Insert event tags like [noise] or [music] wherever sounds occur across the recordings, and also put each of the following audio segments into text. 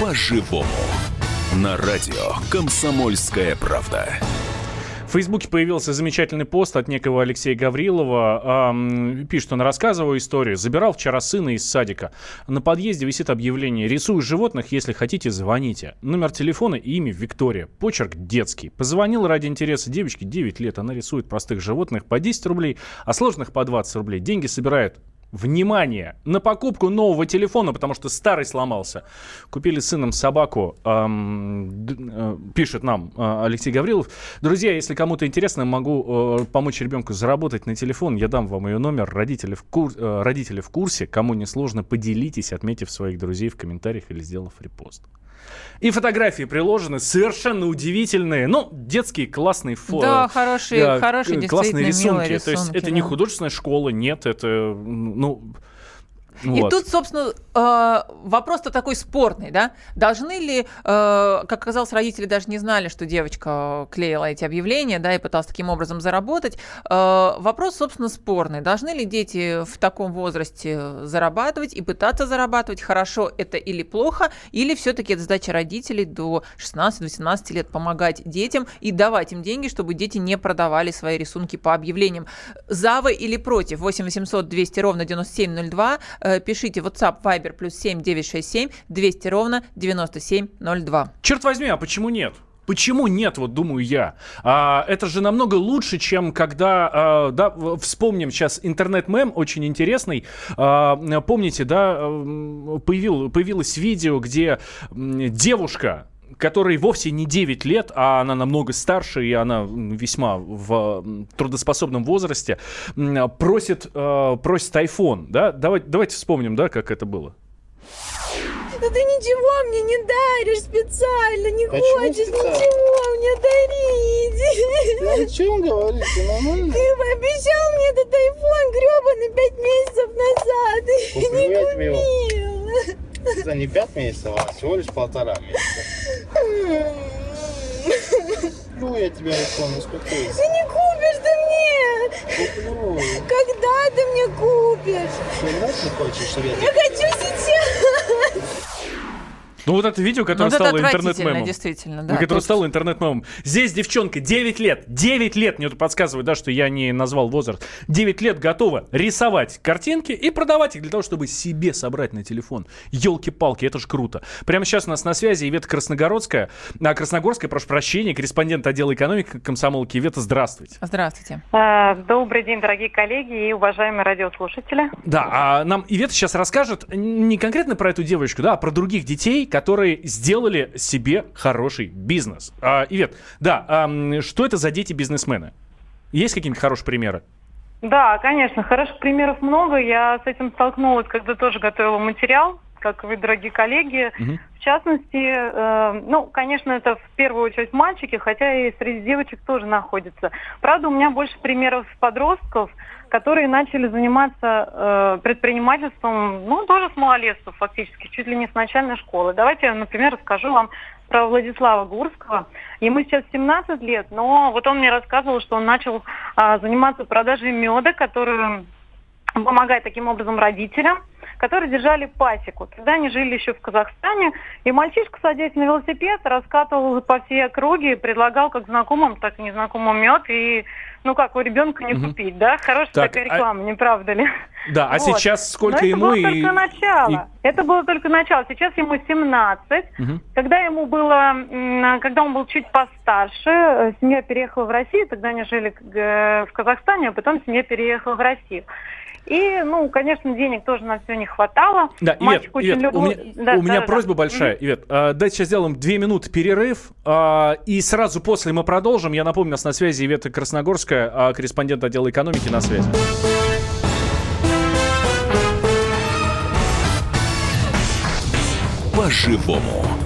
По-живому. На радио «Комсомольская правда». В Фейсбуке появился замечательный пост от некого Алексея Гаврилова. Эм, пишет, он рассказывал историю. Забирал вчера сына из садика. На подъезде висит объявление. Рисую животных, если хотите, звоните. Номер телефона и имя Виктория. Почерк детский. Позвонил ради интереса девочки 9 лет. Она рисует простых животных по 10 рублей, а сложных по 20 рублей. Деньги собирает Внимание! На покупку нового телефона, потому что старый сломался. Купили с сыном собаку, эм, пишет нам э, Алексей Гаврилов. Друзья, если кому-то интересно, могу э, помочь ребенку заработать на телефон. Я дам вам ее номер. Родители в, кур, э, родители в курсе. Кому не сложно, поделитесь, отметив своих друзей в комментариях или сделав репост. И фотографии приложены совершенно удивительные. Ну, детские классные фото. Да, хорошие, да, хорошие классные рисунки. рисунки. То есть это да. не художественная школа, нет, это, ну, и вот. тут, собственно, э, вопрос-то такой спорный, да? Должны ли, э, как оказалось, родители даже не знали, что девочка клеила эти объявления, да, и пыталась таким образом заработать. Э, вопрос, собственно, спорный. Должны ли дети в таком возрасте зарабатывать и пытаться зарабатывать? Хорошо это или плохо? Или все-таки это задача родителей до 16-18 лет помогать детям и давать им деньги, чтобы дети не продавали свои рисунки по объявлениям? За вы или против? 8 800 200 ровно 9702 Э, пишите WhatsApp Viber плюс 7 967 200 ровно 9702. Черт возьми, а почему нет? Почему нет, вот думаю я. А, это же намного лучше, чем когда, а, да, вспомним сейчас интернет-мем очень интересный. А, помните, да, появил, появилось видео, где девушка которой вовсе не 9 лет, а она намного старше, и она весьма в трудоспособном возрасте, просит, э, просит iPhone. Да? Давайте, давайте вспомним, да, как это было. Да ты ничего мне не даришь специально, не Почему хочешь специально? ничего мне дарить. Ну о чем говоришь, ты нормально? Ты пообещал мне этот iPhone гребаный пять месяцев назад, и не купил. За не пять месяцев, а всего лишь полтора месяца. Ну, я тебя iPhone успокойся. Ты не купишь ты мне! Куплю. Когда ты мне купишь? Ты не хочешь, я... Я хочу! Ну вот это видео, которое ну, стало интернет-мемом. действительно, да. Которое тут... стало интернет-мемом. Здесь девчонка 9 лет, 9 лет, мне тут подсказывают, да, что я не назвал возраст. 9 лет готова рисовать картинки и продавать их для того, чтобы себе собрать на телефон. Елки-палки, это ж круто. Прямо сейчас у нас на связи Ивета Красногородская, а, Красногорская, прошу прощения, корреспондент отдела экономики комсомолки. Ивета, здравствуйте. Здравствуйте. А, добрый день, дорогие коллеги и уважаемые радиослушатели. Да, а нам Ивета сейчас расскажет не конкретно про эту девочку, да, а про других детей, которые сделали себе хороший бизнес. А, Ивет, да, а, что это за дети-бизнесмены? Есть какие-нибудь хорошие примеры? Да, конечно, хороших примеров много. Я с этим столкнулась, когда тоже готовила материал, как вы, дорогие коллеги. Угу. В частности, э, ну, конечно, это в первую очередь мальчики, хотя и среди девочек тоже находится. Правда, у меня больше примеров подростков, которые начали заниматься э, предпринимательством, ну, тоже с малолетства фактически, чуть ли не с начальной школы. Давайте я, например, расскажу вам про Владислава Гурского. Ему сейчас 17 лет, но вот он мне рассказывал, что он начал э, заниматься продажей меда, который помогает таким образом родителям которые держали пасеку. Тогда они жили еще в Казахстане, и мальчишка, садясь на велосипед, раскатывал по всей округе, предлагал как знакомым, так и незнакомым мед, и ну как у ребенка не угу. купить, да? Хорошая так, такая а реклама, а... не правда ли? Да, а [laughs] вот. сейчас сколько Но ему? Это было и... только начало. И... Это было только начало. Сейчас ему 17. Угу. Когда ему было, когда он был чуть постарше, э, семья переехала в Россию, тогда они жили в Казахстане, а потом семья переехала в Россию. И, ну, конечно, денег тоже на все не хватало. Да, Ивет, Ивет любил... у меня, да, у меня да, просьба да. большая. Mm-hmm. Ивет, э, давайте сейчас сделаем две минуты перерыв, э, и сразу после мы продолжим. Я напомню, у нас на связи Ивета Красногорская, э, корреспондент отдела экономики на связи. По-живому.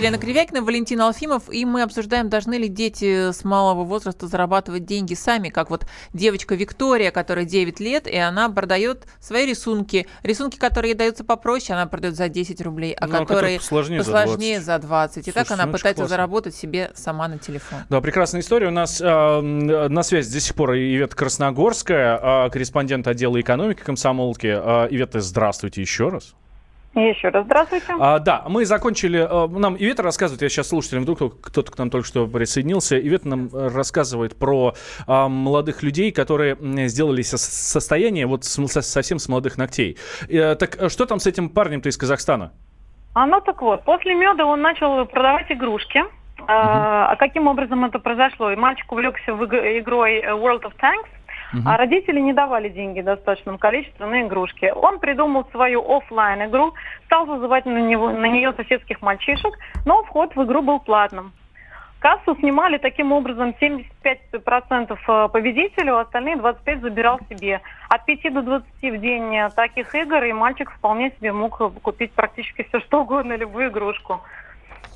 Елена Кривякина, Валентин Алфимов, и мы обсуждаем, должны ли дети с малого возраста зарабатывать деньги сами, как вот девочка Виктория, которая 9 лет, и она продает свои рисунки. Рисунки, которые ей даются попроще, она продает за 10 рублей, а ну, которые посложнее, посложнее за 20. За 20. И Слушай, так она ну, пытается классно. заработать себе сама на телефон. Да, прекрасная история. У нас э, на связи до сих пор Ивета Красногорская, э, корреспондент отдела экономики комсомолки. Э, Ивета, здравствуйте еще раз. Еще раз здравствуйте. А, да, мы закончили. А, нам Ивета рассказывает, я сейчас слушателям, вдруг кто-то к нам только что присоединился. Ивета нам рассказывает про а, молодых людей, которые сделали состояние вот с, совсем с молодых ногтей. А, так что там с этим парнем-то из Казахстана? А ну так вот, после меда он начал продавать игрушки. Uh-huh. А, каким образом это произошло? И мальчик увлекся в игрой World of Tanks. Uh-huh. А родители не давали деньги в достаточном количестве на игрушки. Он придумал свою офлайн игру, стал вызывать на, него, на нее соседских мальчишек, но вход в игру был платным. Кассу снимали таким образом 75% э, победителю, остальные 25% забирал себе. От 5 до 20 в день таких игр, и мальчик вполне себе мог купить практически все что угодно, любую игрушку.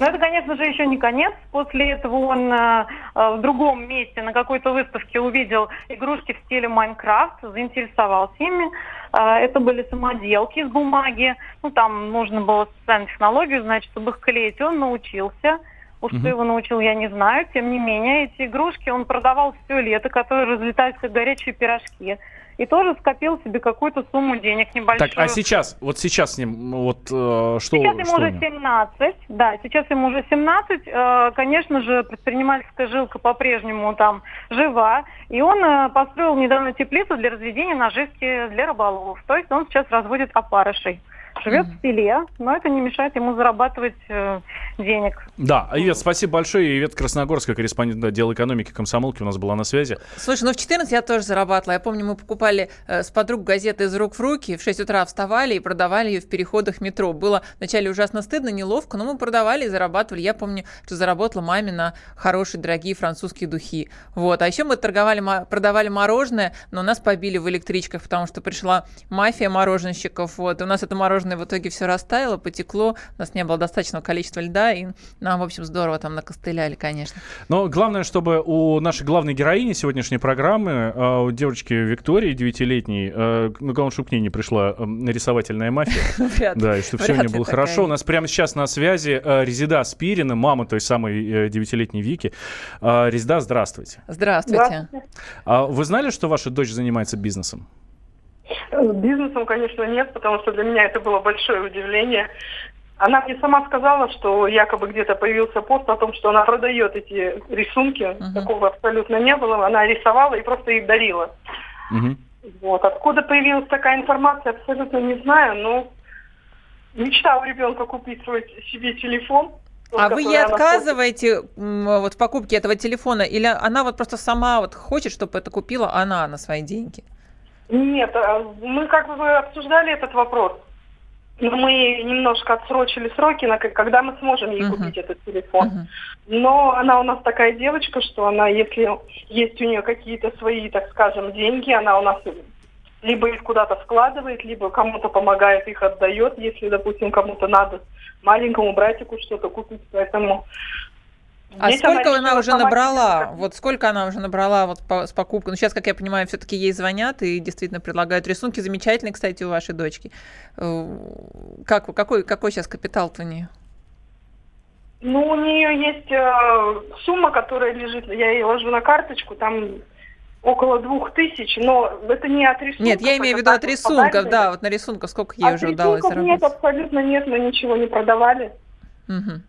Но это, конечно же, еще не конец. После этого он э, э, в другом месте на какой-то выставке увидел игрушки в стиле Майнкрафт, заинтересовался ими. Э, это были самоделки из бумаги. Ну, там нужно было специальную технологию, значит, чтобы их клеить. Он научился. Уж что его научил, я не знаю. Тем не менее, эти игрушки он продавал все лето, которые разлетаются как горячие пирожки и тоже скопил себе какую-то сумму денег небольшую. Так, а сейчас, вот сейчас с ним, вот э, что Сейчас ему что уже 17, да, сейчас ему уже 17, э, конечно же, предпринимательская жилка по-прежнему там жива, и он э, построил недавно теплицу для разведения наживки для рыболовов, то есть он сейчас разводит опарышей живет в селе, но это не мешает ему зарабатывать э, денег. Да, Ивет, спасибо большое. Ивет Красногорская, корреспондент отдела экономики комсомолки, у нас была на связи. Слушай, ну в 14 я тоже зарабатывала. Я помню, мы покупали э, с подруг газеты из рук в руки, в 6 утра вставали и продавали ее в переходах метро. Было вначале ужасно стыдно, неловко, но мы продавали и зарабатывали. Я помню, что заработала маме на хорошие, дорогие французские духи. Вот. А еще мы торговали, продавали мороженое, но нас побили в электричках, потому что пришла мафия мороженщиков. Вот. И у нас это мороженое мороженое в итоге все растаяло, потекло, у нас не было достаточного количества льда, и нам, в общем, здорово там накостыляли, конечно. Но главное, чтобы у нашей главной героини сегодняшней программы, а, у девочки Виктории, девятилетней, э, ну, главное, чтобы к ней не пришла нарисовательная мафия. [laughs] Да, и чтобы все у нее было хорошо. У нас прямо сейчас на связи э, Резида Спирина, мама той самой э, девятилетней Вики. А, Резида, здравствуйте. Здравствуйте. А вы знали, что ваша дочь занимается бизнесом? Бизнесом, конечно, нет, потому что для меня это было большое удивление. Она мне сама сказала, что якобы где-то появился пост о том, что она продает эти рисунки. Uh-huh. Такого абсолютно не было. Она рисовала и просто их дарила. Uh-huh. Вот. Откуда появилась такая информация, абсолютно не знаю, но мечта у ребенка купить свой себе телефон. А вы ей отказываете вот в покупке этого телефона, или она вот просто сама вот хочет, чтобы это купила она на свои деньги? Нет, а мы как бы обсуждали этот вопрос. Но мы немножко отсрочили сроки, на когда мы сможем ей uh-huh. купить этот телефон. Uh-huh. Но она у нас такая девочка, что она, если есть у нее какие-то свои, так скажем, деньги, она у нас либо их куда-то складывает, либо кому-то помогает, их отдает, если, допустим, кому-то надо маленькому братику что-то купить. Поэтому а Здесь сколько она, уже набрала? Вот сколько она уже набрала вот по, с покупкой? Ну, сейчас, как я понимаю, все-таки ей звонят и действительно предлагают рисунки. Замечательные, кстати, у вашей дочки. Э, как, какой, какой сейчас капитал-то у нее? Ну, у нее есть э, сумма, которая лежит, я ей ложу на карточку, там около двух тысяч, но это не от рисунков. Нет, я имею в виду от рисунков, да, вот на рисунках сколько ей от уже удалось заработать? Нет, абсолютно нет, мы ничего не продавали. Угу.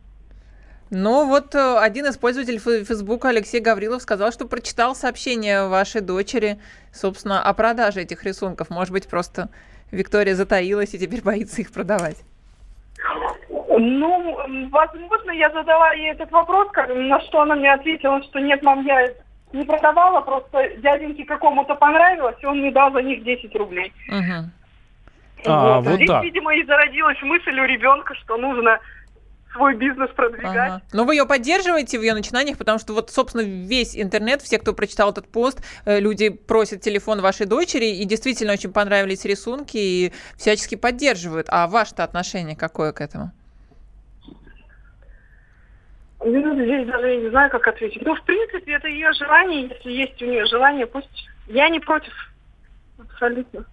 Но вот э, один из пользователей Фейсбука, Алексей Гаврилов, сказал, что прочитал сообщение вашей дочери, собственно, о продаже этих рисунков. Может быть, просто Виктория затаилась и теперь боится их продавать. Ну, возможно, я задала ей этот вопрос, на что она мне ответила, что нет, мам, я не продавала, просто дяденьке какому-то понравилось, и он мне дал за них 10 рублей. Угу. А, вот, вот Здесь, так. видимо, и зародилась мысль у ребенка, что нужно свой бизнес продвигать. Ага. Но вы ее поддерживаете в ее начинаниях, потому что вот, собственно, весь интернет, все, кто прочитал этот пост, э, люди просят телефон вашей дочери, и действительно очень понравились рисунки, и всячески поддерживают. А ваше-то отношение какое к этому? Ну, здесь даже я не знаю, как ответить. Ну, в принципе, это ее желание. Если есть у нее желание, пусть... Я не против. Абсолютно.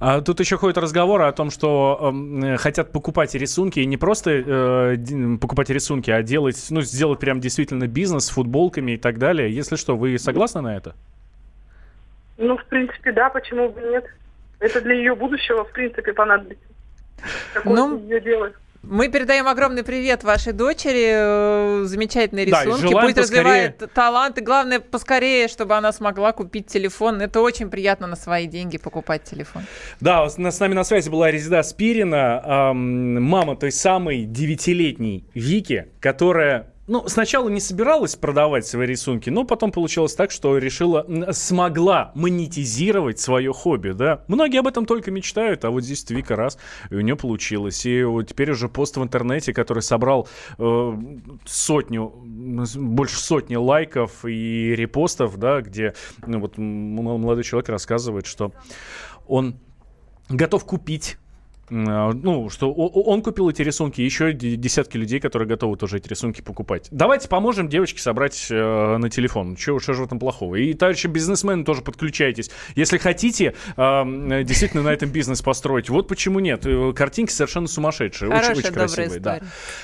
А тут еще ходит разговор о том, что э, хотят покупать рисунки, и не просто э, покупать рисунки, а делать, ну, сделать прям действительно бизнес с футболками и так далее. Если что, вы согласны на это? Ну, в принципе, да, почему бы нет? Это для ее будущего, в принципе, понадобится. Какое ну, ее дело. Мы передаем огромный привет вашей дочери, э, замечательные рисунки. Да, Пусть поскорее... развивает талант, и главное, поскорее, чтобы она смогла купить телефон. Это очень приятно на свои деньги покупать телефон. Да, с нами на связи была Резида Спирина, эм, мама той самой девятилетней Вики, которая ну, сначала не собиралась продавать свои рисунки, но потом получилось так, что решила, смогла монетизировать свое хобби, да. Многие об этом только мечтают, а вот здесь Вика раз, и у нее получилось. И вот теперь уже пост в интернете, который собрал э, сотню, больше сотни лайков и репостов, да, где ну, вот молодой человек рассказывает, что он готов купить ну, что он купил эти рисунки, еще десятки людей, которые готовы тоже эти рисунки покупать. Давайте поможем девочке собрать э, на телефон. Чего, что же в этом плохого? И, товарищи бизнесмены, тоже подключайтесь. Если хотите э, действительно на этом бизнес построить, вот почему нет. Э, картинки совершенно сумасшедшие. Хорошая, очень, очень красивые. Да.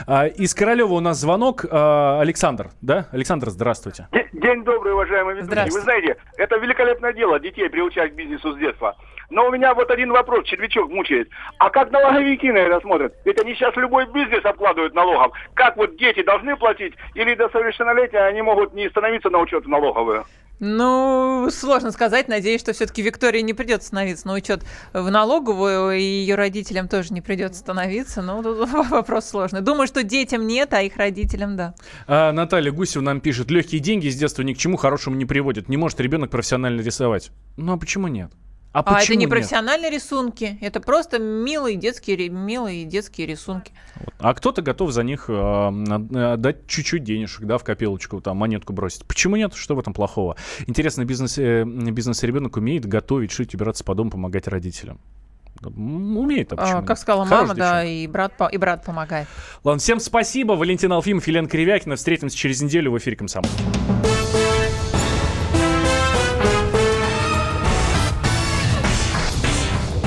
А, из Королева у нас звонок. А, Александр, да? Александр, здравствуйте. День добрый, уважаемые ведущие. Вы знаете, это великолепное дело детей приучать к бизнесу с детства. Но у меня вот один вопрос, червячок мучает. А как налоговики на это смотрят? Ведь они сейчас любой бизнес обкладывают налогом. Как вот дети должны платить или до совершеннолетия они могут не становиться на учет налоговую? Ну, сложно сказать. Надеюсь, что все-таки Виктории не придется становиться на учет в налоговую, и ее родителям тоже не придется становиться. Но тут [laughs] вопрос сложный. Думаю, что детям нет, а их родителям да. А, Наталья Гусева нам пишет: легкие деньги с детства ни к чему хорошему не приводят. Не может ребенок профессионально рисовать. Ну а почему нет? А, а это не профессиональные нет? рисунки, это просто милые детские, милые детские рисунки. Вот. А кто-то готов за них э, отдать чуть-чуть денежек, да, в копилочку, там, монетку бросить. Почему нет? Что в этом плохого? Интересно, бизнес, э, бизнес ребенок умеет готовить, шить, убираться по дому, помогать родителям. Умеет, а почему? А, как сказала Хорош мама, да, и брат, и брат помогает. Ладно, всем спасибо. Валентин Алфимов, Елена Кривякина. Встретимся через неделю в эфире «Комсомол».